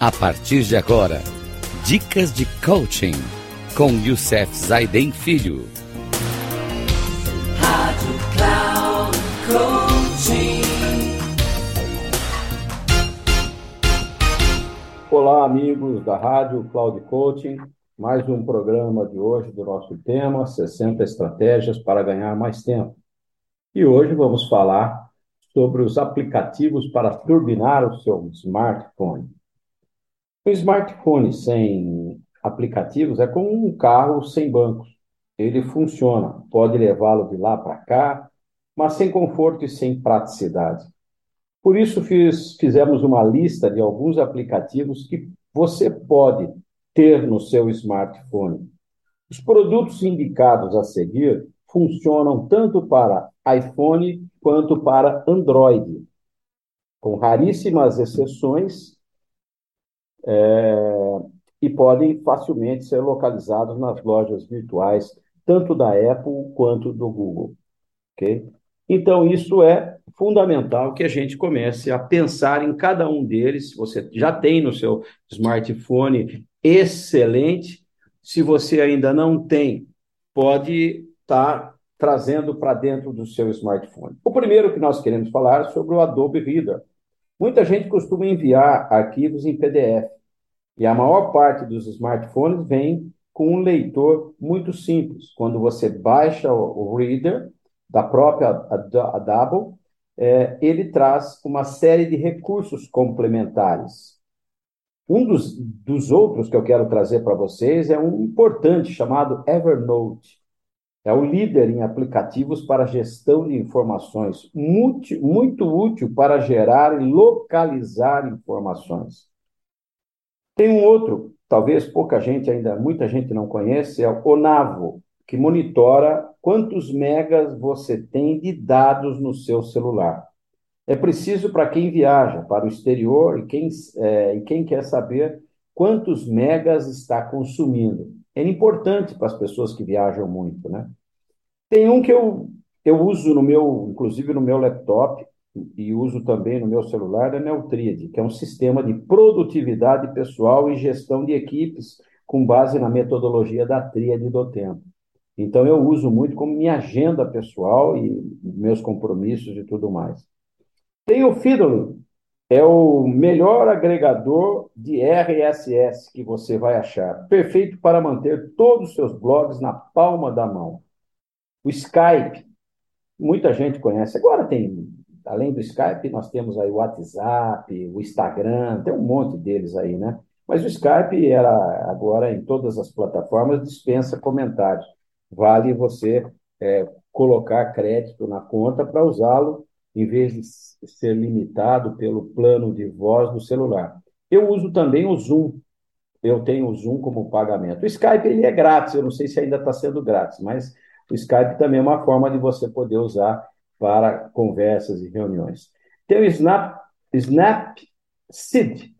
A partir de agora, dicas de coaching com Youssef Zaiden Filho. Rádio Cloud Coaching. Olá, amigos da Rádio Cloud Coaching. Mais um programa de hoje do nosso tema 60 estratégias para ganhar mais tempo. E hoje vamos falar sobre os aplicativos para turbinar o seu smartphone. Um smartphone sem aplicativos é como um carro sem bancos. Ele funciona, pode levá-lo de lá para cá, mas sem conforto e sem praticidade. Por isso fiz, fizemos uma lista de alguns aplicativos que você pode ter no seu smartphone. Os produtos indicados a seguir funcionam tanto para iPhone quanto para Android, com raríssimas exceções é, e podem facilmente ser localizados nas lojas virtuais, tanto da Apple quanto do Google. Okay? Então, isso é fundamental que a gente comece a pensar em cada um deles. Você já tem no seu smartphone, excelente. Se você ainda não tem, pode estar tá trazendo para dentro do seu smartphone. O primeiro que nós queremos falar é sobre o Adobe Reader. Muita gente costuma enviar arquivos em PDF. E a maior parte dos smartphones vem com um leitor muito simples. Quando você baixa o Reader da própria Adobe, é, ele traz uma série de recursos complementares. Um dos, dos outros que eu quero trazer para vocês é um importante chamado Evernote. É o líder em aplicativos para gestão de informações, muito, muito útil para gerar e localizar informações. Tem um outro, talvez pouca gente ainda, muita gente não conhece, é o Onavo, que monitora quantos megas você tem de dados no seu celular. É preciso para quem viaja para o exterior e quem, é, e quem quer saber quantos megas está consumindo. É importante para as pessoas que viajam muito, né? Tem um que eu, eu uso no meu, inclusive no meu laptop, e uso também no meu celular é Neutríade, que é um sistema de produtividade pessoal e gestão de equipes com base na metodologia da tríade do tempo. Então eu uso muito como minha agenda pessoal e meus compromissos e tudo mais. Tem o Fiddly, é o melhor agregador de RSS que você vai achar, perfeito para manter todos os seus blogs na palma da mão. O Skype, muita gente conhece. Agora tem além do Skype, nós temos aí o WhatsApp, o Instagram, tem um monte deles aí, né? Mas o Skype era agora em todas as plataformas dispensa comentários. Vale você é, colocar crédito na conta para usá-lo em vez de ser limitado pelo plano de voz do celular. Eu uso também o Zoom. Eu tenho o Zoom como pagamento. O Skype ele é grátis, eu não sei se ainda está sendo grátis, mas o Skype também é uma forma de você poder usar para conversas e reuniões. Tem o Snap, Snapseed,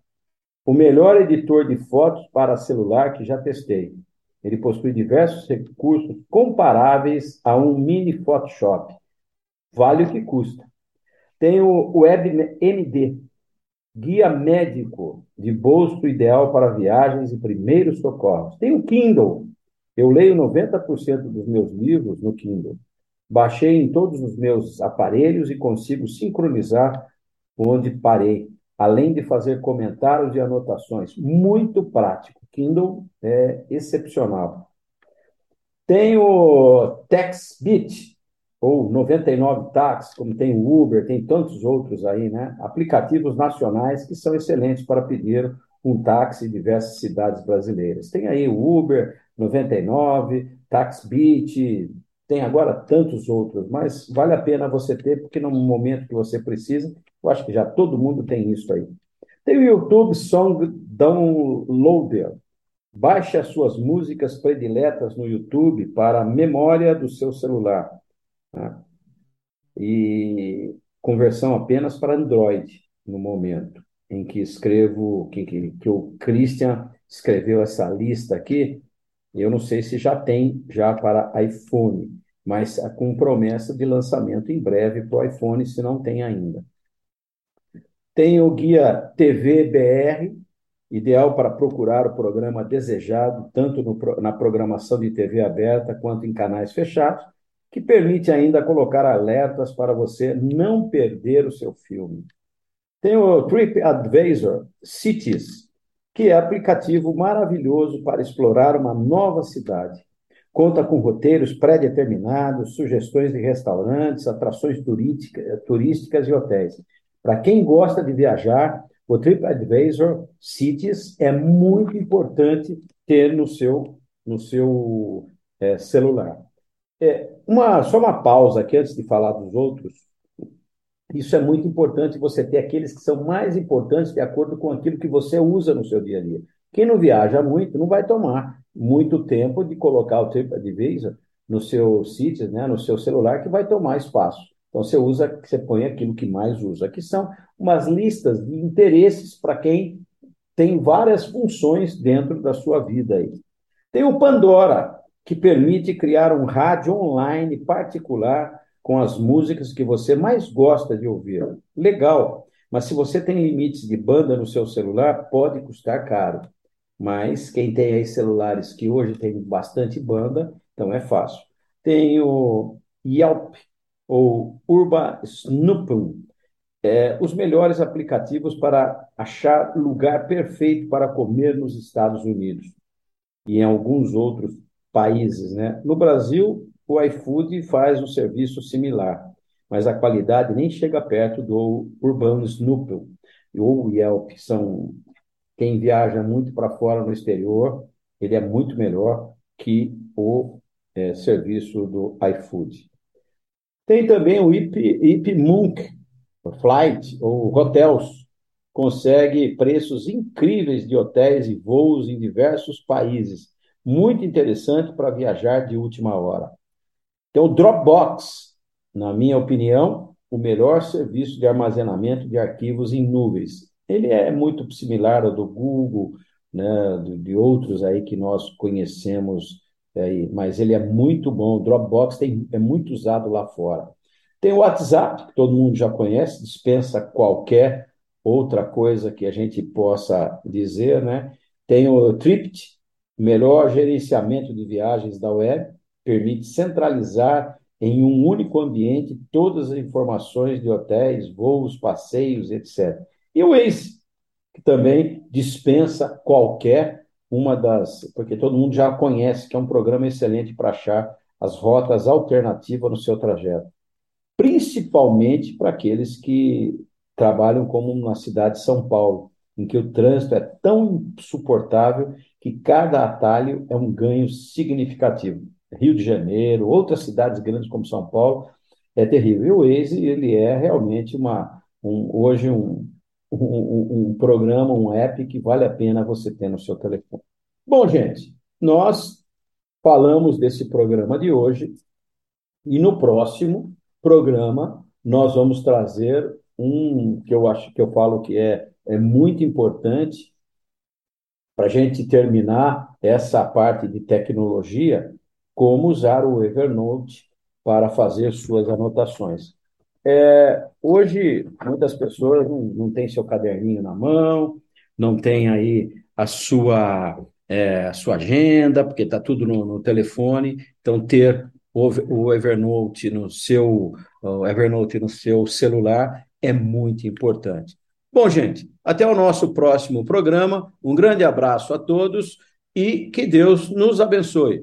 o melhor editor de fotos para celular que já testei. Ele possui diversos recursos comparáveis a um mini Photoshop. Vale o que custa. Tem o WebMD, guia médico de bolso ideal para viagens e primeiros socorros. Tem o Kindle. Eu leio 90% dos meus livros no Kindle. Baixei em todos os meus aparelhos e consigo sincronizar onde parei, além de fazer comentários e anotações. Muito prático. Kindle é excepcional. Tem o TaxBit, ou 99 Tax, como tem o Uber, tem tantos outros aí, né? Aplicativos nacionais que são excelentes para pedir um táxi em diversas cidades brasileiras. Tem aí o Uber 99, TaxBit, tem agora tantos outros, mas vale a pena você ter, porque no momento que você precisa, eu acho que já todo mundo tem isso aí. Tem o YouTube Song Downloader. Baixe as suas músicas prediletas no YouTube para a memória do seu celular. Tá? E conversão apenas para Android, no momento em que escrevo, que, que, que o Christian escreveu essa lista aqui, eu não sei se já tem já para iPhone, mas com promessa de lançamento em breve para o iPhone, se não tem ainda. Tem o guia TV BR, ideal para procurar o programa desejado, tanto no, na programação de TV aberta quanto em canais fechados, que permite ainda colocar alertas para você não perder o seu filme. Tem o TripAdvisor Cities, que é aplicativo maravilhoso para explorar uma nova cidade. Conta com roteiros pré-determinados, sugestões de restaurantes, atrações turísticas e hotéis. Para quem gosta de viajar, o TripAdvisor Cities é muito importante ter no seu, no seu é, celular. É, uma, só uma pausa aqui antes de falar dos outros. Isso é muito importante você ter aqueles que são mais importantes de acordo com aquilo que você usa no seu dia a dia. Quem não viaja muito não vai tomar muito tempo de colocar o TripAdvisor no seu sítio, né, no seu celular, que vai tomar espaço. Então você usa, você põe aquilo que mais usa, que são umas listas de interesses para quem tem várias funções dentro da sua vida aí. Tem o Pandora, que permite criar um rádio online particular com as músicas que você mais gosta de ouvir. Legal, mas se você tem limites de banda no seu celular, pode custar caro. Mas quem tem aí celulares que hoje tem bastante banda, então é fácil. Tem o Yelp ou Urba Snoopum, é, os melhores aplicativos para achar lugar perfeito para comer nos Estados Unidos e em alguns outros países. Né? No Brasil, o iFood faz um serviço similar, mas a qualidade nem chega perto do Urban Snoopy ou Yelp. São quem viaja muito para fora no exterior, ele é muito melhor que o é, serviço do iFood. Tem também o IP, IP Munk Flight ou Hotels, consegue preços incríveis de hotéis e voos em diversos países. Muito interessante para viajar de última hora. Tem o Dropbox, na minha opinião, o melhor serviço de armazenamento de arquivos em nuvens. Ele é muito similar ao do Google, né, de outros aí que nós conhecemos, aí, mas ele é muito bom. O Dropbox tem, é muito usado lá fora. Tem o WhatsApp, que todo mundo já conhece, dispensa qualquer outra coisa que a gente possa dizer, né? Tem o Tript, melhor gerenciamento de viagens da web permite centralizar em um único ambiente todas as informações de hotéis, voos, passeios, etc. E o Waze, que também dispensa qualquer uma das, porque todo mundo já conhece que é um programa excelente para achar as rotas alternativas no seu trajeto, principalmente para aqueles que trabalham como na cidade de São Paulo, em que o trânsito é tão insuportável que cada atalho é um ganho significativo. Rio de Janeiro, outras cidades grandes como São Paulo, é terrível. E o Waze, ele é realmente uma, um, hoje um, um, um, programa, um app que vale a pena você ter no seu telefone. Bom, gente, nós falamos desse programa de hoje e no próximo programa nós vamos trazer um que eu acho que eu falo que é, é muito importante para a gente terminar essa parte de tecnologia, como usar o Evernote para fazer suas anotações. É, hoje, muitas pessoas não, não têm seu caderninho na mão, não têm aí a sua, é, a sua agenda, porque está tudo no, no, telefone. Então, ter o, o Evernote no seu o Evernote no seu celular é muito importante. Bom, gente, até o nosso próximo programa. Um grande abraço a todos e que Deus nos abençoe.